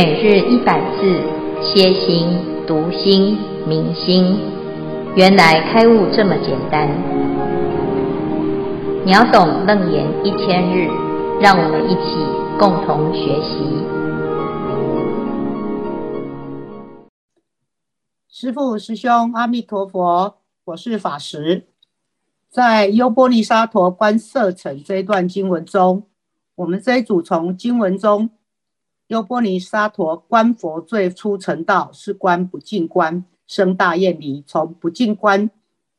每日一百字，歇心、读心、明心，原来开悟这么简单。秒懂楞严一千日，让我们一起共同学习。师父、师兄，阿弥陀佛，我是法师。在优波离沙陀观色城这一段经文中，我们这一组从经文中。优波尼沙陀观佛最初成道是观不净观，生大厌离，从不净观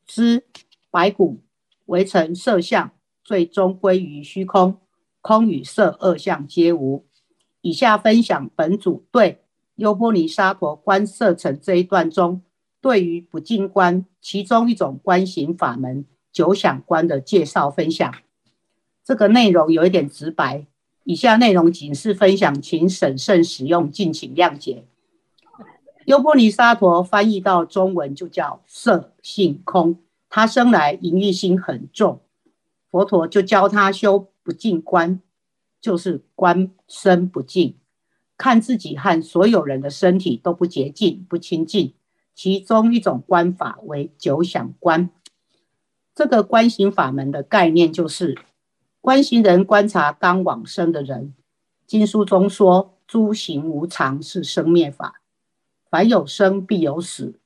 之白骨为成色相，最终归于虚空，空与色二相皆无。以下分享本组对优波尼沙陀观色成这一段中，对于不净观其中一种观行法门九想观的介绍分享。这个内容有一点直白。以下内容仅是分享，请审慎使用，敬请谅解。优波尼沙陀翻译到中文就叫色性空，他生来淫欲心很重，佛陀就教他修不净观，就是观身不净，看自己和所有人的身体都不洁净、不清净。其中一种观法为九想观，这个观行法门的概念就是。观行人观察刚往生的人，经书中说：“诸行无常，是生灭法，凡有生必有死。”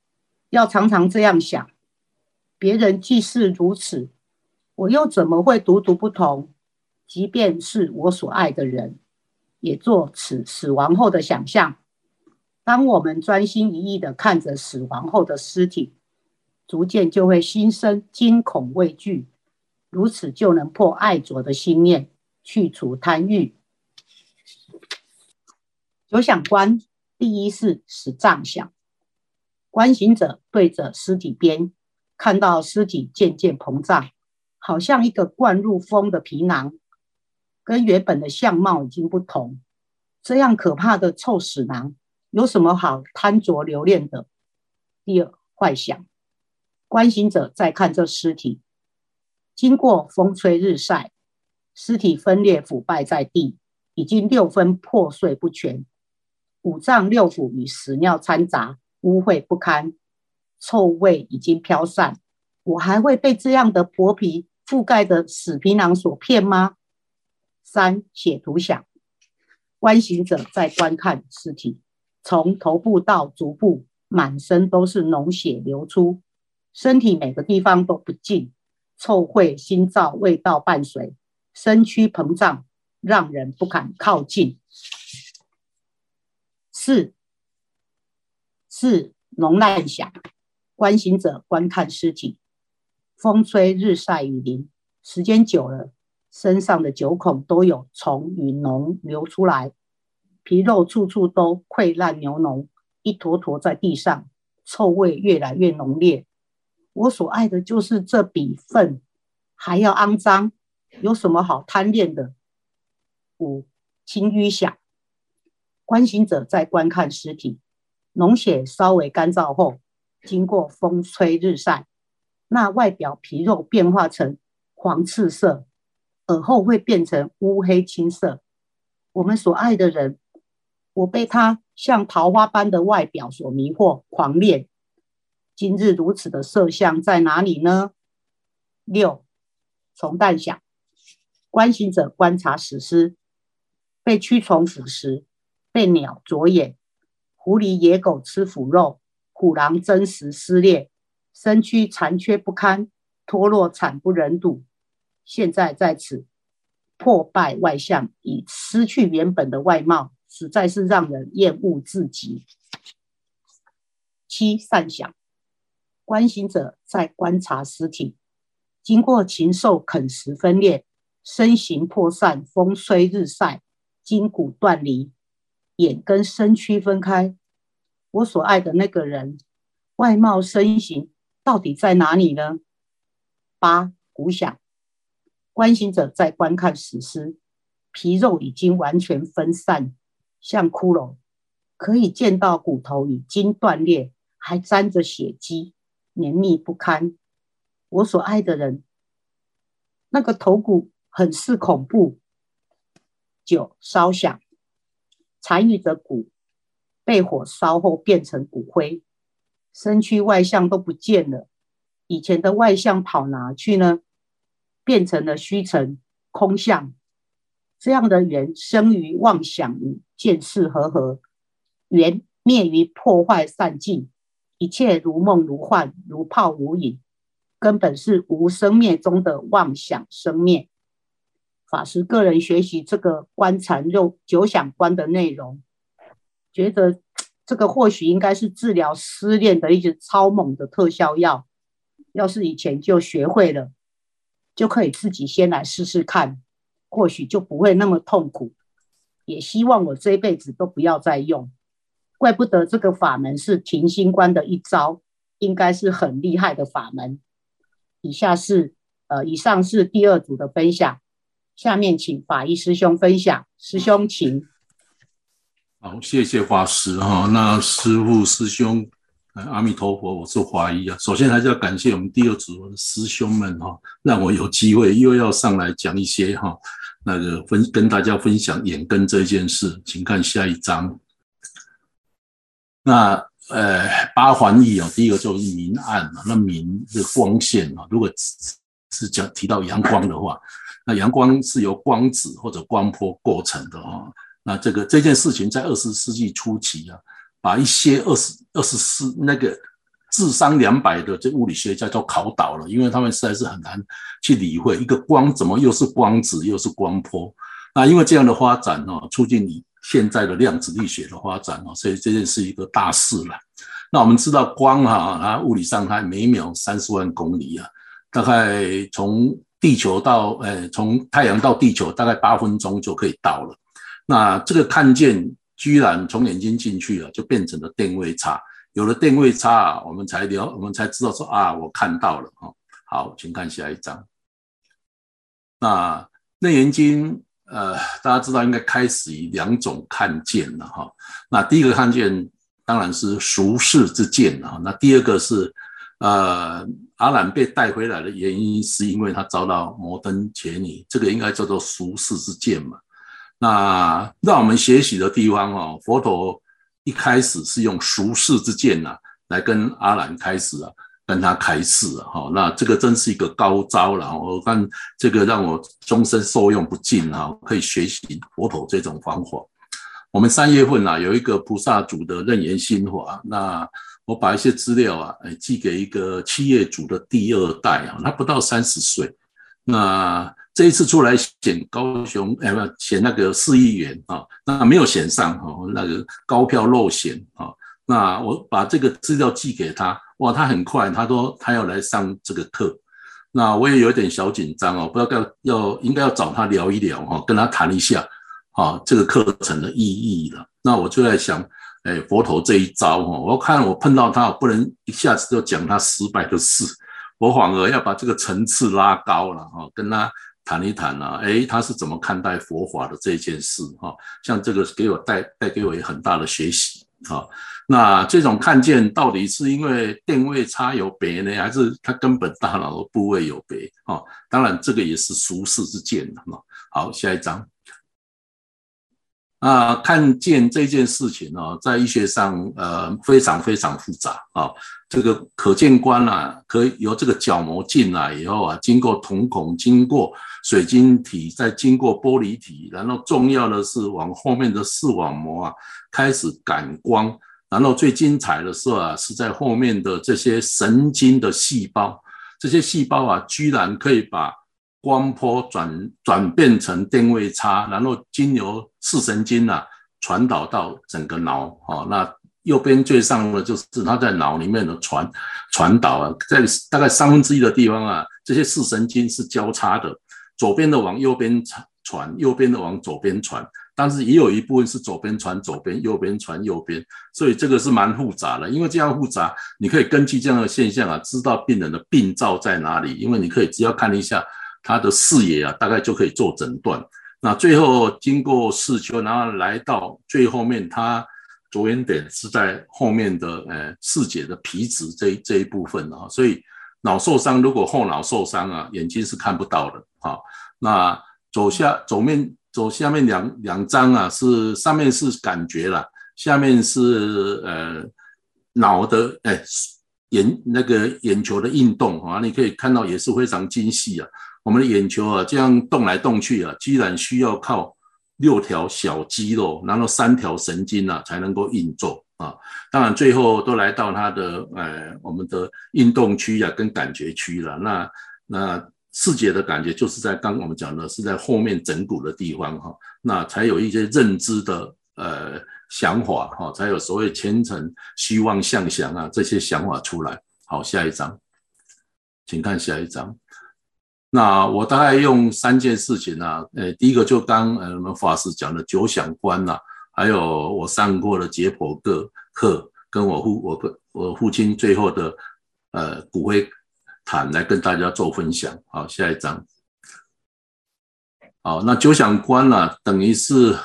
要常常这样想。别人既是如此，我又怎么会独独不同？即便是我所爱的人，也做此死亡后的想象。当我们专心一意地看着死亡后的尸体，逐渐就会心生惊恐畏惧。如此就能破爱着的心念，去除贪欲。九想观，第一是死障想。观行者对着尸体边，看到尸体渐渐膨胀，好像一个灌入风的皮囊，跟原本的相貌已经不同。这样可怕的臭死囊，有什么好贪着留恋的？第二，坏想。观行者再看这尸体。经过风吹日晒，尸体分裂腐败在地，已经六分破碎不全，五脏六腑与屎尿掺杂，污秽不堪，臭味已经飘散。我还会被这样的薄皮覆盖的死皮囊所骗吗？三、血涂想，观行者在观看尸体，从头部到足部，满身都是脓血流出，身体每个地方都不净。臭秽腥臊味道伴随，身躯膨胀，让人不敢靠近。四是脓烂想，观行者观看尸体，风吹日晒雨淋，时间久了，身上的九孔都有虫与脓流出来，皮肉处处都溃烂流脓，一坨坨在地上，臭味越来越浓烈。我所爱的就是这比粪还要肮脏，有什么好贪恋的？五轻瘀想，观行者在观看尸体，脓血稍微干燥后，经过风吹日晒，那外表皮肉变化成黄赤色，而后会变成乌黑青色。我们所爱的人，我被他像桃花般的外表所迷惑，狂恋。今日如此的色相在哪里呢？六，虫弹想，观行者观察死尸，被蛆虫腐蚀，被鸟啄眼，狐狸野狗吃腐肉，虎狼争食撕裂，身躯残缺不堪，脱落惨不忍睹。现在在此。破败外相，已失去原本的外貌，实在是让人厌恶至极。七，善想。观行者在观察尸体，经过禽兽啃食分裂，身形破散，风吹日晒，筋骨断离，眼跟身躯分开。我所爱的那个人，外貌身形到底在哪里呢？八骨响，观行者在观看死尸，皮肉已经完全分散，像骷髅，可以见到骨头已经断裂，还沾着血迹。黏腻不堪，我所爱的人，那个头骨很是恐怖。九烧想，残余的骨被火烧后变成骨灰，身躯外相都不见了。以前的外相跑哪去呢？变成了虚尘空相。这样的缘生于妄想与见识和合，缘灭于破坏散尽，一切如梦如幻，如泡如影，根本是无生灭中的妄想生灭。法师个人学习这个观禅肉九想观的内容，觉得这个或许应该是治疗失恋的一支超猛的特效药。要是以前就学会了，就可以自己先来试试看。或许就不会那么痛苦，也希望我这一辈子都不要再用。怪不得这个法门是停心观的一招，应该是很厉害的法门。以下是呃，以上是第二组的分享，下面请法医师兄分享。师兄请。好，谢谢法师哈。那师父师兄。阿弥陀佛，我是华医啊。首先还是要感谢我们第二组的师兄们哈，让我有机会又要上来讲一些哈，那个分跟大家分享眼根这件事。请看下一章。那呃八环义哦，第一个就是明暗嘛。那明的光线啊，如果是讲提到阳光的话，那阳光是由光子或者光波构成的哈。那这个这件事情在二十世纪初期啊。把一些二十二十四那个智商两百的这物理学家都考倒了，因为他们实在是很难去理会一个光怎么又是光子又是光波。那因为这样的发展呢，促进你现在的量子力学的发展啊，所以这件是一个大事了。那我们知道光哈啊，物理上它每秒三十万公里啊，大概从地球到呃从太阳到地球大概八分钟就可以到了。那这个看见。居然从眼睛进去了，就变成了电位差。有了电位差，我们才了，我们才知道说啊，我看到了啊。好，请看下一张。那《内眼经》呃，大家知道应该开始于两种看见了哈。那第一个看见当然是俗世之见啊。那第二个是呃，阿兰被带回来的原因是因为他遭到摩登伽女，这个应该叫做俗世之见嘛。那让我们学习的地方哦，佛陀一开始是用俗世之见呐，来跟阿兰开始啊，跟他开示，哈，那这个真是一个高招了，我看这个让我终身受用不尽啊，可以学习佛陀这种方法。我们三月份呐，有一个菩萨组的楞严心法，那我把一些资料啊，寄给一个企业组的第二代啊，他不到三十岁，那。这一次出来选高雄，哎不，选那个市议员啊，那没有选上哈，那个高票落选啊。那我把这个资料寄给他，哇，他很快，他说他要来上这个课。那我也有点小紧张哦，不知道要要应该要找他聊一聊哈，跟他谈一下啊，这个课程的意义了。那我就在想，哎，佛陀这一招哈，我看我碰到他，我不能一下子就讲他失败的事，我反而要把这个层次拉高了哈，跟他。谈一谈啊，诶，他是怎么看待佛法的这件事哈？像这个给我带带给我也很大的学习哈。那这种看见到底是因为电位差有别呢，还是他根本大脑的部位有别？啊，当然这个也是俗世之见的嘛。好，下一章。啊，看见这件事情呢，在医学上呃非常非常复杂啊。这个可见观啊，可以由这个角膜进来以后啊，经过瞳孔，经过水晶体，再经过玻璃体，然后重要的是往后面的视网膜啊开始感光，然后最精彩的是啊，是在后面的这些神经的细胞，这些细胞啊，居然可以把光波转转变成电位差，然后经由视神经啊传导到整个脑啊。那右边最上的就是它在脑里面的传传导啊，在大概三分之一的地方啊，这些视神经是交叉的，左边的往右边传，右边的往左边传，但是也有一部分是左边传左边，右边传右边，所以这个是蛮复杂的。因为这样复杂，你可以根据这样的现象啊，知道病人的病灶在哪里。因为你可以只要看一下。他的视野啊，大概就可以做诊断。那最后经过视丘，然后来到最后面，他着眼点是在后面的呃视野的皮质这这一部分啊。所以脑受伤，如果后脑受伤啊，眼睛是看不到的啊。那左下左面左下面两两张啊，是上面是感觉了，下面是呃脑的哎眼那个眼球的运动啊，你可以看到也是非常精细啊。我们的眼球啊这样动来动去啊，居然需要靠六条小肌肉，然后三条神经啊才能够运作啊。当然最后都来到它的呃我们的运动区啊跟感觉区了。那那视觉的感觉就是在刚我们讲的是在后面整骨的地方哈，那才有一些认知的呃想法哈，才有所谓虔诚、希望、向祥啊这些想法出来。好，下一章，请看下一章。那我大概用三件事情啊，呃，第一个就刚呃我们法师讲的九响观呐，还有我上过的解剖课课，跟我父我跟我父亲最后的呃骨灰坦来跟大家做分享。好，下一张。好，那九想观呢、等于是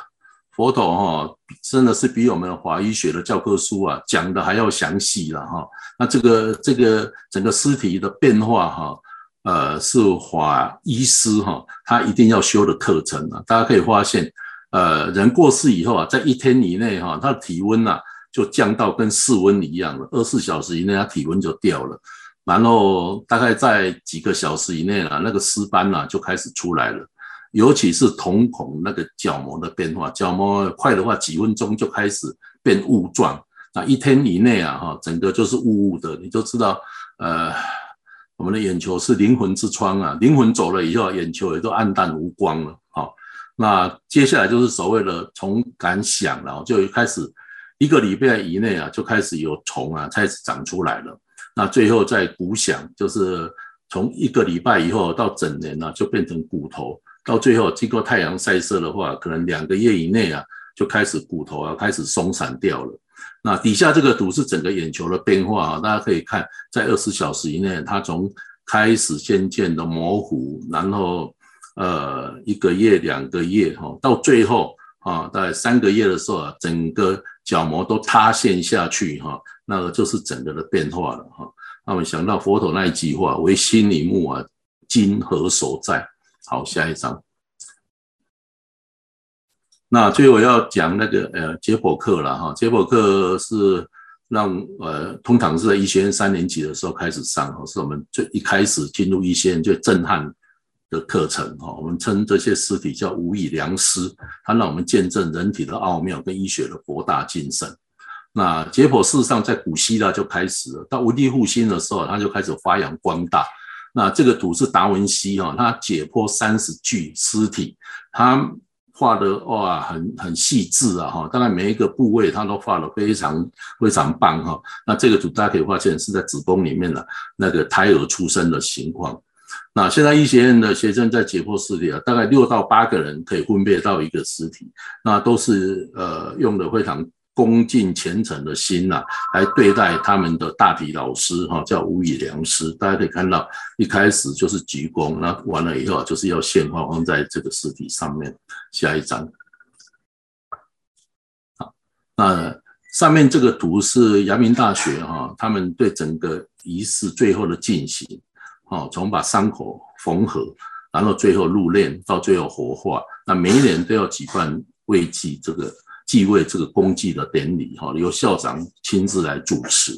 佛陀哈、哦，真的是比我们华医学的教科书啊讲的还要详细了哈。那这个这个整个尸体的变化哈、哦。呃，是法医师哈，他一定要修的课程啊。大家可以发现，呃，人过世以后啊，在一天以内哈，他的体温呐就降到跟室温一样了，二十四小时以内他体温就掉了，然后大概在几个小时以内啊，那个尸斑啊就开始出来了，尤其是瞳孔那个角膜的变化，角膜快的话几分钟就开始变雾状，那一天以内啊哈，整个就是雾雾的，你就知道呃。我们的眼球是灵魂之窗啊，灵魂走了以后，眼球也都暗淡无光了。好，那接下来就是所谓的从感想了，就开始一个礼拜以内啊，就开始有虫啊开始长出来了。那最后在骨响，就是从一个礼拜以后到整年呢，就变成骨头，到最后经过太阳晒射的话，可能两个月以内啊，就开始骨头啊开始松散掉了。那底下这个图是整个眼球的变化啊，大家可以看，在二十小时以内，它从开始渐渐的模糊，然后呃一个月、两个月哈，到最后啊，大概三个月的时候啊，整个角膜都塌陷下去哈，那个就是整个的变化了哈。那我们想到佛陀那一句话：“唯心瞑目啊，今何所在？”好，下一张。那最后要讲那个呃解剖课了哈，解剖课是让呃通常是在医学院三年级的时候开始上哈，是我们最一开始进入医学院最震撼的课程哈。我们称这些尸体叫无以良师，它让我们见证人体的奥妙跟医学的博大精深。那解剖事实上在古希腊就开始了，到文艺复兴的时候，它就开始发扬光大。那这个图是达文西哈，他解剖三十具尸体，他。画的哇，很很细致啊哈，当然每一个部位他都画的非常非常棒哈。那这个图大家可以发现是在子宫里面的那个胎儿出生的情况。那现在医学院的学生在解剖尸体啊，大概六到八个人可以分别到一个尸体，那都是呃用的非常。恭敬虔诚的心呐、啊，来对待他们的大体老师哈，叫无以良师。大家可以看到，一开始就是鞠躬，那完了以后就是要献花放在这个尸体上面。下一张，好，那上面这个图是阳明大学哈，他们对整个仪式最后的进行，哈，从把伤口缝合，然后最后入殓，到最后火化，那每一年都要举办慰祭这个。继位这个公祭的典礼，哈，由校长亲自来主持。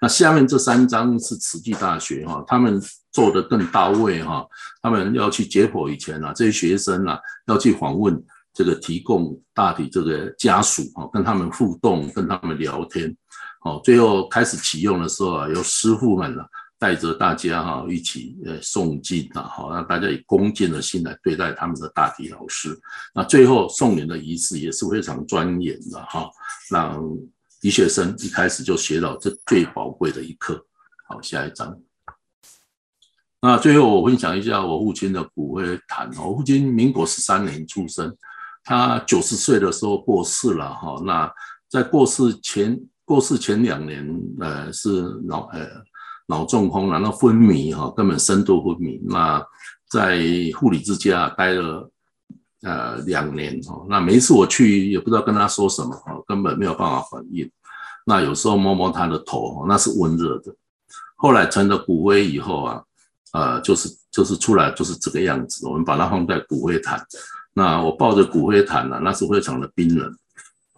那下面这三张是慈济大学，哈，他们做得更到位，哈，他们要去解剖以前啊，这些学生啊，要去访问这个提供大体这个家属，哈，跟他们互动，跟他们聊天，好，最后开始启用的时候啊，由师傅们啊。带着大家哈一起呃诵经啊，好让大家以恭敬的心来对待他们的大体老师。那最后送灵的仪式也是非常庄严的哈，让医学生一开始就学到这最宝贵的一课。好，下一张。那最后我分享一下我父亲的骨灰坛。我父亲民国十三年出生，他九十岁的时候过世了哈。那在过世前过世前两年，呃是脑呃。脑中风，然后昏迷哈，根本深度昏迷。那在护理之家待了呃两年哈，那每一次我去也不知道跟他说什么哈，根本没有办法反应。那有时候摸摸他的头，那是温热的。后来成了骨灰以后啊，呃，就是就是出来就是这个样子。我们把它放在骨灰坛，那我抱着骨灰坛呢，那是非常的冰冷。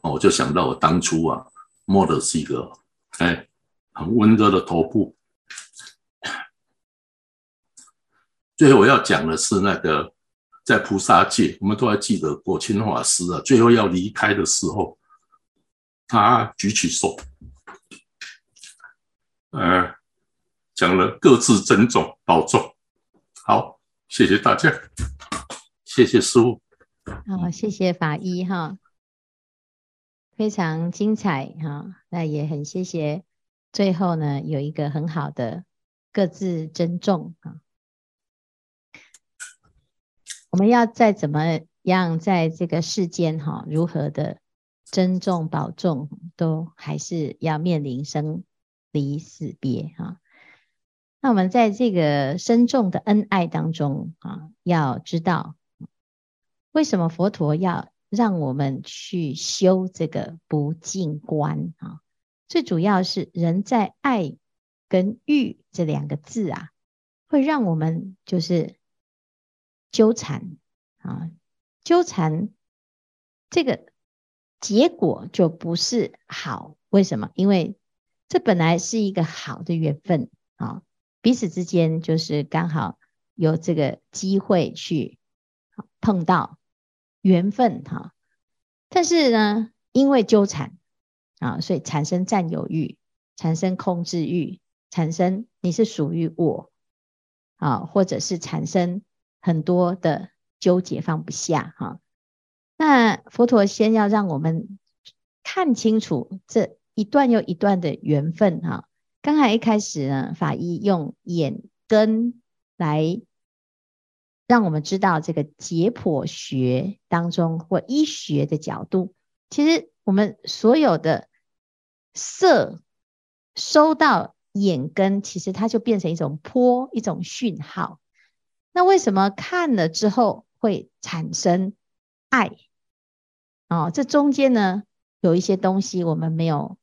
我就想到我当初啊摸的是一个哎很温热的头部。最后我要讲的是那个在菩萨界，我们都还记得果清法师啊，最后要离开的时候，他举起手，呃，讲了各自珍重保重。好，谢谢大家，谢谢师傅。好，谢谢法医哈，非常精彩哈。那也很谢谢，最后呢有一个很好的各自珍重啊。我们要再怎么样在这个世间哈，如何的珍重保重，都还是要面临生离死别哈。那我们在这个深重的恩爱当中啊，要知道。为什么佛陀要让我们去修这个不净观啊？最主要是人在爱跟欲这两个字啊，会让我们就是纠缠啊，纠缠这个结果就不是好。为什么？因为这本来是一个好的缘分啊，彼此之间就是刚好有这个机会去碰到。缘分哈，但是呢，因为纠缠啊，所以产生占有欲，产生控制欲，产生你是属于我啊，或者是产生很多的纠结放不下哈。那佛陀先要让我们看清楚这一段又一段的缘分哈。刚才一开始呢，法医用眼根来。让我们知道这个解剖学当中或医学的角度，其实我们所有的色收到眼根，其实它就变成一种波，一种讯号。那为什么看了之后会产生爱？哦，这中间呢有一些东西我们没有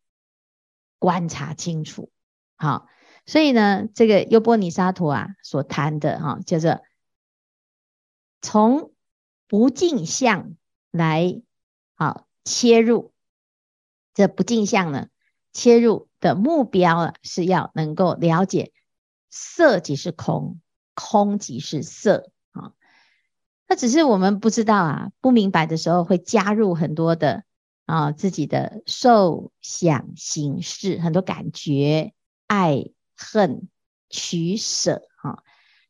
观察清楚。好，所以呢，这个优波尼沙陀啊所谈的哈，叫做。从不净相来好切入，这不净相呢，切入的目标啊，是要能够了解色即是空，空即是色啊。那只是我们不知道啊，不明白的时候会加入很多的啊自己的受想行识，很多感觉，爱恨取舍啊，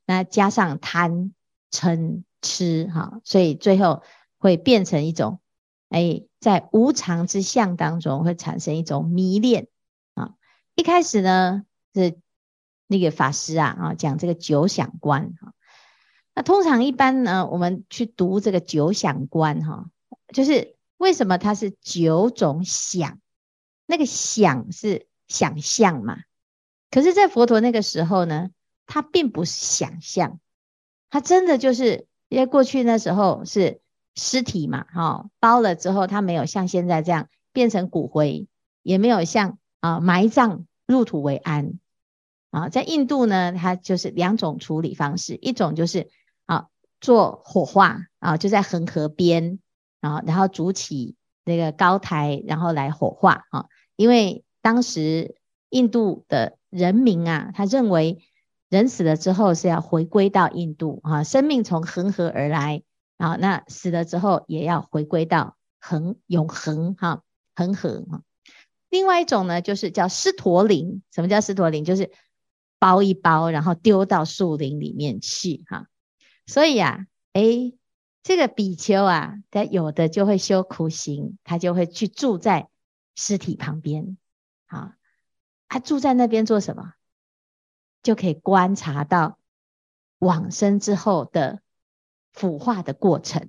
那加上贪嗔。痴哈，所以最后会变成一种，哎，在无常之相当中会产生一种迷恋啊。一开始呢是那个法师啊啊讲这个九想观哈，那通常一般呢我们去读这个九想观哈，就是为什么它是九种想？那个想是想象嘛，可是，在佛陀那个时候呢，它并不是想象，它真的就是。因为过去那时候是尸体嘛，哈，包了之后，它没有像现在这样变成骨灰，也没有像啊埋葬入土为安啊。在印度呢，它就是两种处理方式，一种就是啊做火化啊，就在恒河边啊，然后筑起那个高台，然后来火化啊。因为当时印度的人民啊，他认为。人死了之后是要回归到印度啊，生命从恒河而来啊，那死了之后也要回归到恒永恒哈恒河哈。另外一种呢，就是叫尸陀林。什么叫尸陀林？就是包一包，然后丢到树林里面去哈。所以啊，诶，这个比丘啊，他有的就会修苦行，他就会去住在尸体旁边啊，他住在那边做什么？就可以观察到往生之后的腐化的过程。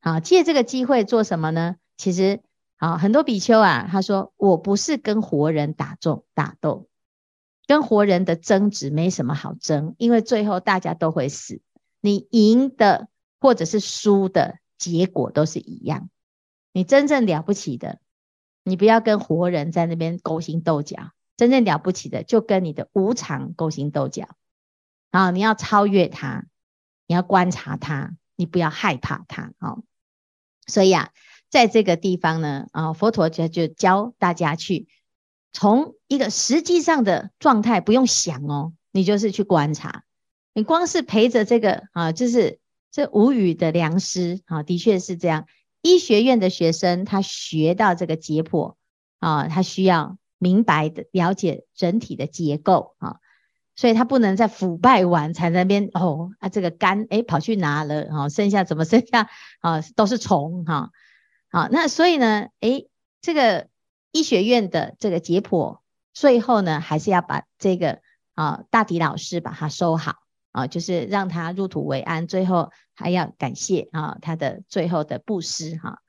好，借这个机会做什么呢？其实，好，很多比丘啊，他说：“我不是跟活人打斗打斗，跟活人的争执没什么好争，因为最后大家都会死，你赢的或者是输的结果都是一样。你真正了不起的，你不要跟活人在那边勾心斗角。”真正了不起的，就跟你的无常勾心斗角啊！你要超越它，你要观察它，你不要害怕它啊！所以啊，在这个地方呢，啊，佛陀就就教大家去从一个实际上的状态，不用想哦，你就是去观察，你光是陪着这个啊，就是这无语的良师啊，的确是这样。医学院的学生他学到这个解剖啊，他需要明白的了解人体的结构啊。所以他不能在腐败完才在那边哦啊，这个肝诶跑去哪了啊？剩下怎么剩下啊？都是虫哈。好，那所以呢，诶，这个医学院的这个解剖，最后呢，还是要把这个啊大体老师把它收好啊，就是让他入土为安。最后还要感谢啊他的最后的布施哈。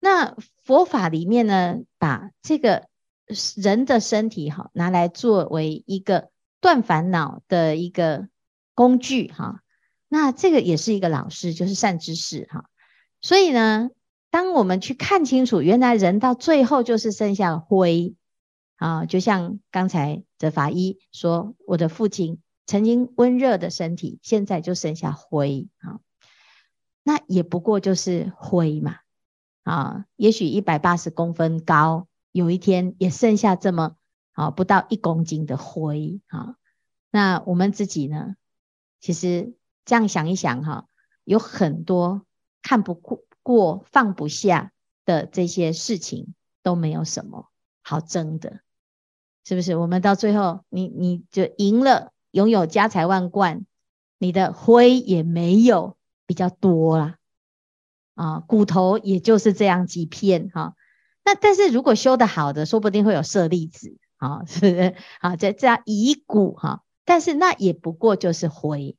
那佛法里面呢，把这个人的身体哈拿来作为一个。断烦恼的一个工具哈，那这个也是一个老师，就是善知识哈。所以呢，当我们去看清楚，原来人到最后就是剩下灰啊，就像刚才的法医说，我的父亲曾经温热的身体，现在就剩下灰啊，那也不过就是灰嘛啊，也许一百八十公分高，有一天也剩下这么。好，不到一公斤的灰，啊，那我们自己呢？其实这样想一想，哈，有很多看不过、过放不下的这些事情，都没有什么好争的，是不是？我们到最后，你你就赢了，拥有家财万贯，你的灰也没有比较多啦，啊，骨头也就是这样几片，哈。那但是如果修得好的，说不定会有舍利子。啊，是不是？啊，这这样遗骨哈，但是那也不过就是灰。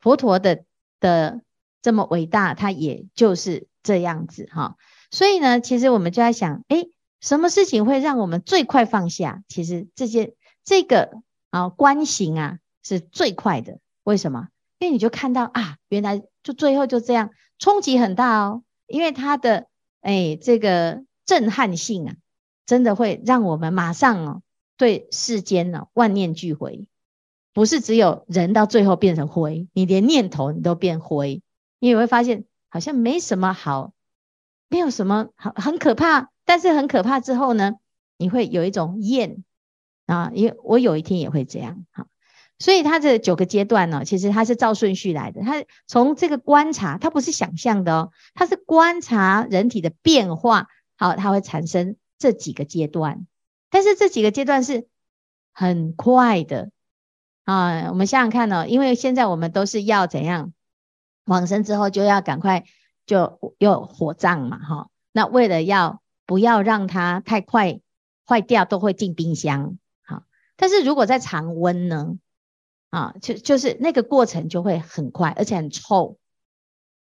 佛陀的的这么伟大，他也就是这样子哈。所以呢，其实我们就在想，诶，什么事情会让我们最快放下？其实这些这个啊观行啊是最快的。为什么？因为你就看到啊，原来就最后就这样，冲击很大哦。因为它的诶这个震撼性啊。真的会让我们马上哦，对世间呢万念俱灰，不是只有人到最后变成灰，你连念头你都变灰，你也会发现好像没什么好，没有什么好，很可怕。但是很可怕之后呢，你会有一种厌啊，因为我有一天也会这样哈。所以它这九个阶段呢，其实它是照顺序来的，它从这个观察，它不是想象的哦，它是观察人体的变化，好，它会产生。这几个阶段，但是这几个阶段是很快的啊！我们想想看哦，因为现在我们都是要怎样往生之后就要赶快就有火葬嘛，哈。那为了要不要让它太快坏掉，都会进冰箱，好。但是如果在常温呢，啊，就就是那个过程就会很快，而且很臭，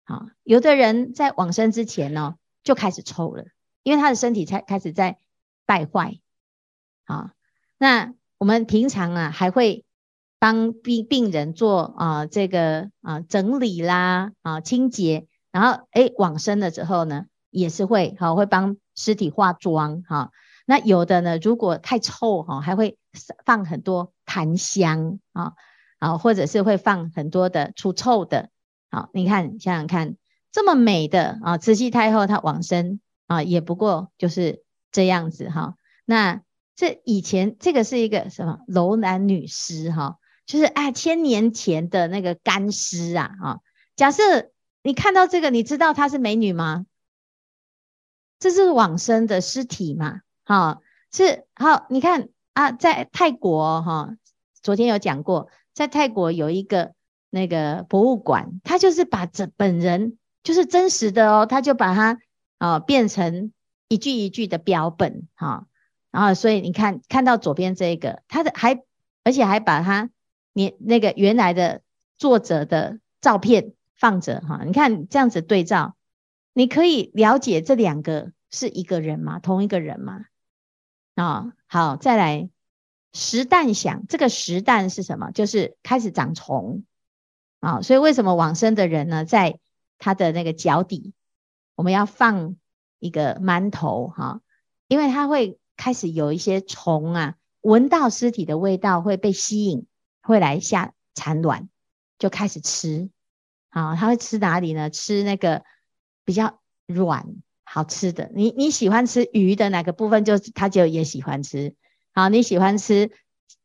啊，有的人在往生之前呢就开始臭了。因为他的身体才开始在败坏，啊，那我们平常啊还会帮病病人做啊这个啊整理啦啊清洁，然后诶往生了之后呢也是会好会帮尸体化妆哈，那有的呢如果太臭哈还会放很多檀香啊啊或者是会放很多的除臭的，好你看想想看这么美的啊慈禧太后她往生。啊，也不过就是这样子哈。那这以前这个是一个什么楼兰女尸哈，就是哎千年前的那个干尸啊啊。假设你看到这个，你知道她是美女吗？这是往生的尸体嘛？哈，是好。你看啊，在泰国哈，昨天有讲过，在泰国有一个那个博物馆，他就是把这本人就是真实的哦，他就把它。啊，变成一句一句的标本哈，然后所以你看看到左边这个，他的还而且还把他你那个原来的作者的照片放着哈，你看这样子对照，你可以了解这两个是一个人吗？同一个人吗？啊，好，再来石蛋响这个石蛋是什么？就是开始长虫啊，所以为什么往生的人呢，在他的那个脚底？我们要放一个馒头哈，因为它会开始有一些虫啊，闻到尸体的味道会被吸引，会来下产卵，就开始吃。啊，它会吃哪里呢？吃那个比较软好吃的。你你喜欢吃鱼的哪个部分，就他就也喜欢吃。好，你喜欢吃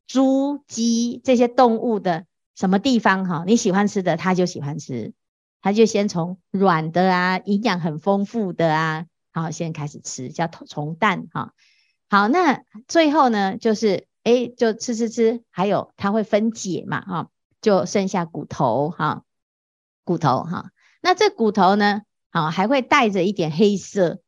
猪、鸡这些动物的什么地方？哈，你喜欢吃的，他就喜欢吃。他就先从软的啊，营养很丰富的啊，好，先开始吃，叫虫蛋哈。好，那最后呢，就是哎，就吃吃吃，还有它会分解嘛，哈，就剩下骨头哈，骨头哈。那这骨头呢，好，还会带着一点黑色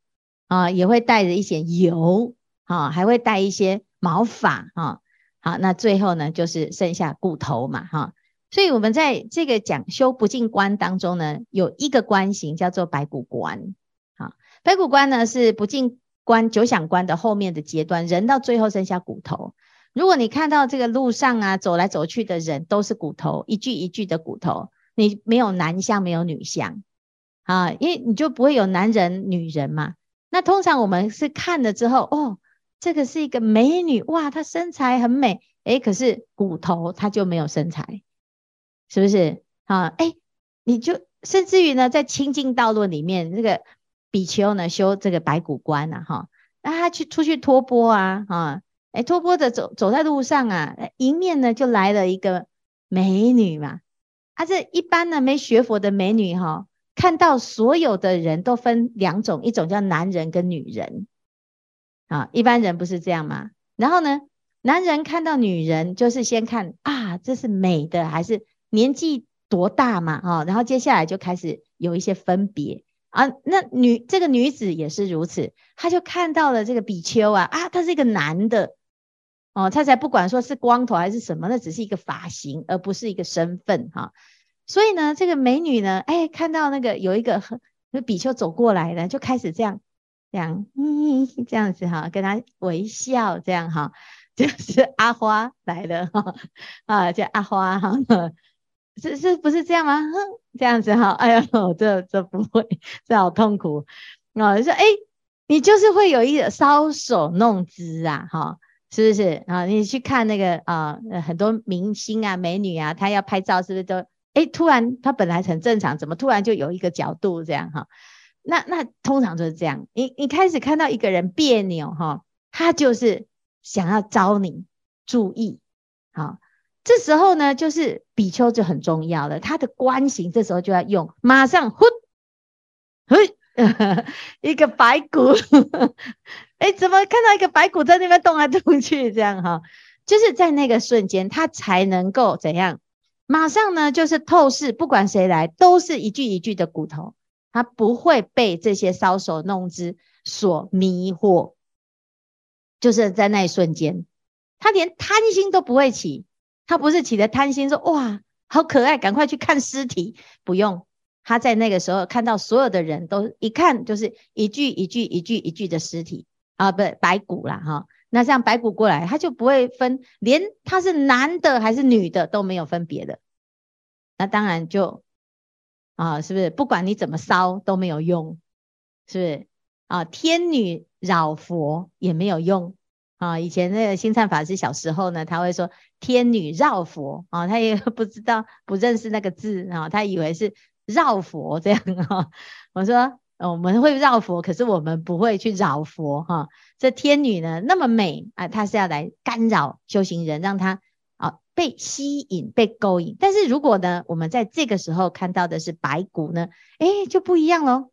啊，也会带着一些油啊，还会带一些毛发啊。好，那最后呢，就是剩下骨头嘛，哈。所以，我们在这个讲修不净观当中呢，有一个观行叫做白骨观。好，白骨观呢是不净观、九想观的后面的阶段，人到最后剩下骨头。如果你看到这个路上啊走来走去的人都是骨头，一具一具的骨头，你没有男相，没有女相啊，因为你就不会有男人、女人嘛。那通常我们是看了之后，哦，这个是一个美女，哇，她身材很美，诶，可是骨头她就没有身材。是不是啊？哎，你就甚至于呢，在清净道路里面，这个比丘呢修这个白骨观啊，哈，那他去出去托钵啊，哈，哎，托钵的走走在路上啊，迎面呢就来了一个美女嘛，啊，这一般呢没学佛的美女哈，看到所有的人都分两种，一种叫男人跟女人，啊，一般人不是这样吗？然后呢，男人看到女人就是先看啊，这是美的还是？年纪多大嘛？哈，然后接下来就开始有一些分别啊。那女这个女子也是如此，她就看到了这个比丘啊啊，他是一个男的哦，他才不管说是光头还是什么，那只是一个发型，而不是一个身份哈。所以呢，这个美女呢，哎，看到那个有一个那比丘走过来了，就开始这样这样嗯这样子哈，跟他微笑这样哈，就是 阿花来了哈啊，叫阿花哈。是是不是这样吗？哼，这样子哈，哎呦，这这不会，这好痛苦啊！说，哎，你就是会有一个搔首弄姿啊，哈，是不是啊？你去看那个啊，很多明星啊、美女啊，她要拍照，是不是都哎，突然她本来很正常，怎么突然就有一个角度这样哈？那那通常就是这样，你你开始看到一个人别扭哈，他就是想要招你注意，好。这时候呢，就是比丘就很重要了。他的观行这时候就要用，马上呼，嘿，一个白骨，哎，怎么看到一个白骨在那边动来动去？这样哈，就是在那个瞬间，他才能够怎样？马上呢，就是透视，不管谁来，都是一具一具的骨头，他不会被这些搔首弄姿所迷惑。就是在那一瞬间，他连贪心都不会起。他不是起的贪心，说哇好可爱，赶快去看尸体。不用，他在那个时候看到所有的人都一看就是一具一具一具一具的尸体啊，不是白骨啦哈。那像白骨过来，他就不会分，连他是男的还是女的都没有分别的。那当然就啊，是不是？不管你怎么烧都没有用，是不是？啊，天女扰佛也没有用。啊，以前那个星灿法师小时候呢，他会说天女绕佛啊，他也不知道不认识那个字啊，他以为是绕佛这样哈。我说我们会绕佛，可是我们不会去扰佛哈。这天女呢那么美啊，她是要来干扰修行人，让他啊被吸引、被勾引。但是如果呢，我们在这个时候看到的是白骨呢，哎，就不一样喽。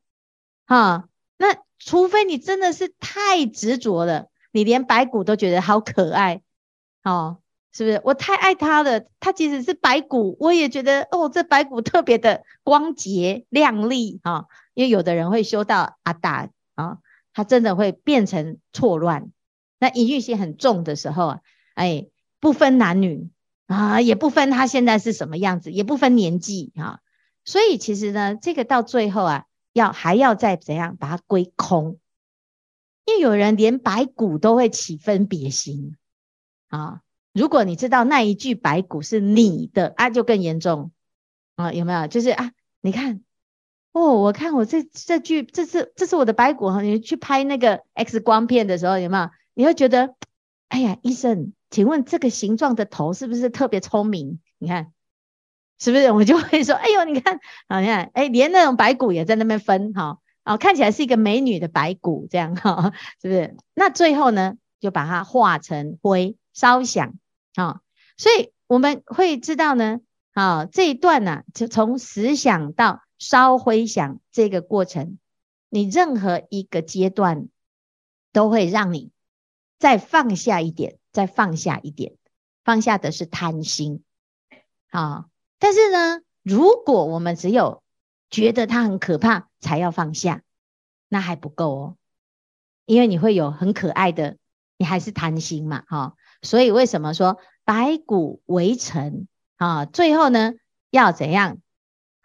哈，那除非你真的是太执着了。你连白骨都觉得好可爱，哦，是不是？我太爱它了，它即使是白骨，我也觉得哦，这白骨特别的光洁亮丽啊、因为有的人会修到阿达啊，他真的会变成错乱。那隐喻心很重的时候啊，哎，不分男女啊，也不分他现在是什么样子，也不分年纪啊。所以其实呢，这个到最后啊，要还要再怎样把它归空。因为有人连白骨都会起分别心啊！如果你知道那一具白骨是你的啊，就更严重啊！有没有？就是啊，你看哦，我看我这这句这是这是我的白骨哈！你去拍那个 X 光片的时候，有没有？你会觉得，哎呀，医生，请问这个形状的头是不是特别聪明？你看是不是？我就会说，哎呦，你看，好，你看，哎，连那种白骨也在那边分哈。哦，看起来是一个美女的白骨，这样哈，是不是？那最后呢，就把它化成灰烧响啊。所以我们会知道呢，啊，这一段呢、就从实想到稍回想这个过程，你任何一个阶段都会让你再放下一点，再放下一点，放下的是贪心啊。但是呢，如果我们只有觉得它很可怕才要放下，那还不够哦，因为你会有很可爱的，你还是贪心嘛，哈。所以为什么说白骨为尘啊？最后呢，要怎样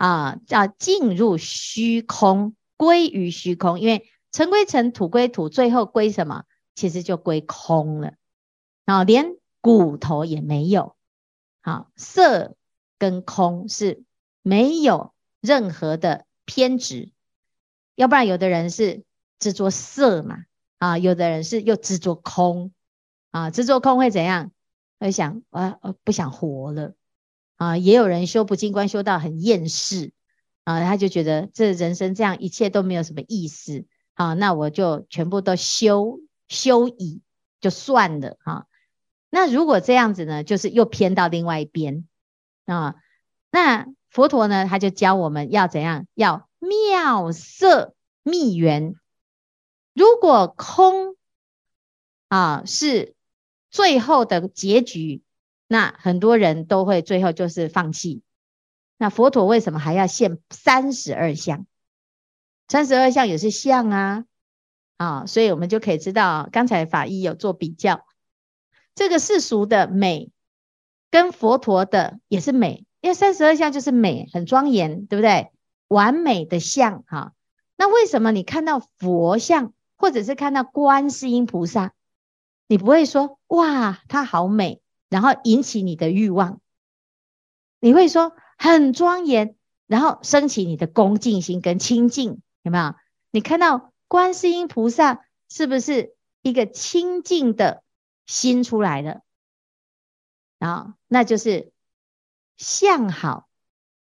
啊？要进入虚空，归于虚空。因为尘归尘，土归土，最后归什么？其实就归空了啊，连骨头也没有。好，色跟空是没有。任何的偏执，要不然有的人是执着色嘛，啊，有的人是又执着空，啊，执着空会怎样？会想啊，不想活了，啊，也有人修不净观修到很厌世，啊，他就觉得这人生这样一切都没有什么意思，啊，那我就全部都修修矣就算了，哈，那如果这样子呢，就是又偏到另外一边，啊，那。佛陀呢，他就教我们要怎样？要妙色密缘。如果空啊是最后的结局，那很多人都会最后就是放弃。那佛陀为什么还要现三十二相？三十二相也是相啊，啊，所以我们就可以知道，刚才法医有做比较，这个世俗的美跟佛陀的也是美。因为三十二相就是美，很庄严，对不对？完美的相哈。那为什么你看到佛像，或者是看到观世音菩萨，你不会说哇，它好美，然后引起你的欲望？你会说很庄严，然后升起你的恭敬心跟清净，有没有？你看到观世音菩萨，是不是一个清净的心出来了？啊，那就是。相好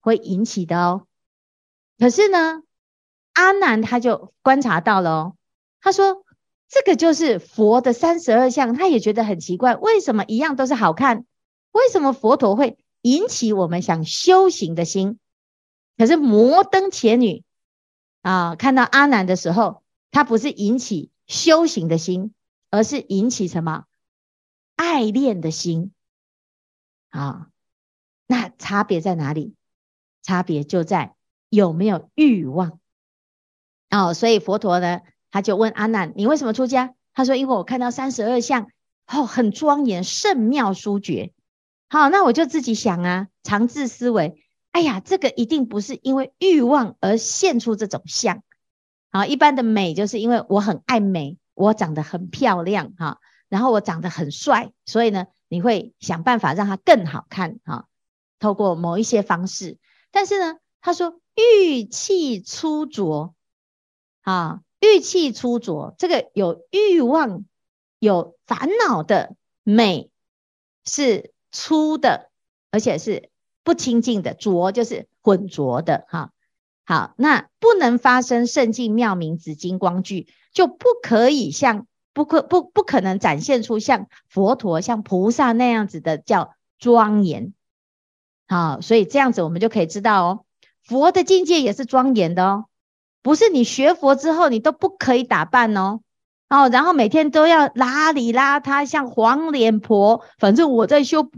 会引起的哦，可是呢，阿难他就观察到了哦，他说这个就是佛的三十二相，他也觉得很奇怪，为什么一样都是好看，为什么佛陀会引起我们想修行的心？可是摩登伽女啊，看到阿难的时候，他不是引起修行的心，而是引起什么？爱恋的心啊。那差别在哪里？差别就在有没有欲望哦。所以佛陀呢，他就问阿难：“你为什么出家？”他说：“因为我看到三十二相，哦，很庄严，圣妙殊绝。好，那我就自己想啊，常自思维：哎呀，这个一定不是因为欲望而现出这种相。好，一般的美就是因为我很爱美，我长得很漂亮哈，然后我长得很帅，所以呢，你会想办法让它更好看哈。”透过某一些方式，但是呢，他说欲气粗浊啊，欲气粗浊，这个有欲望、有烦恼的美是粗的，而且是不清净的，浊就是浑浊的哈。好，那不能发生圣境妙明紫金光聚，就不可以像不可不不可能展现出像佛陀、像菩萨那样子的叫庄严。好，所以这样子我们就可以知道哦，佛的境界也是庄严的哦，不是你学佛之后你都不可以打扮哦，哦，然后每天都要邋里邋遢，像黄脸婆。反正我在修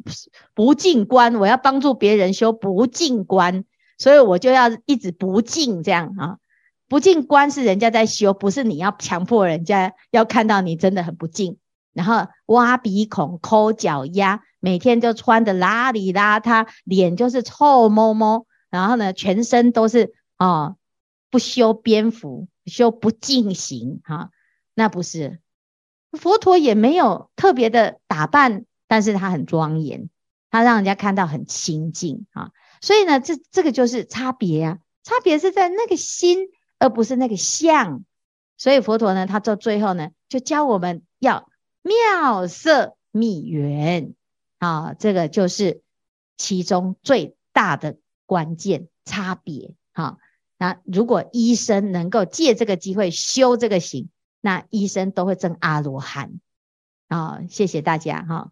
不净观，我要帮助别人修不净观，所以我就要一直不净这样啊。不净观是人家在修，不是你要强迫人家要看到你真的很不净，然后挖鼻孔、抠脚丫。每天就穿的邋里邋遢，脸就是臭摸摸，然后呢，全身都是哦，不修边幅，修不净行哈，那不是佛陀也没有特别的打扮，但是他很庄严，他让人家看到很清净啊，所以呢，这这个就是差别啊，差别是在那个心，而不是那个相，所以佛陀呢，他到最后呢，就教我们要妙色密缘。啊，这个就是其中最大的关键差别。哈，那如果医生能够借这个机会修这个行，那医生都会证阿罗汉。啊、谢谢大家哈。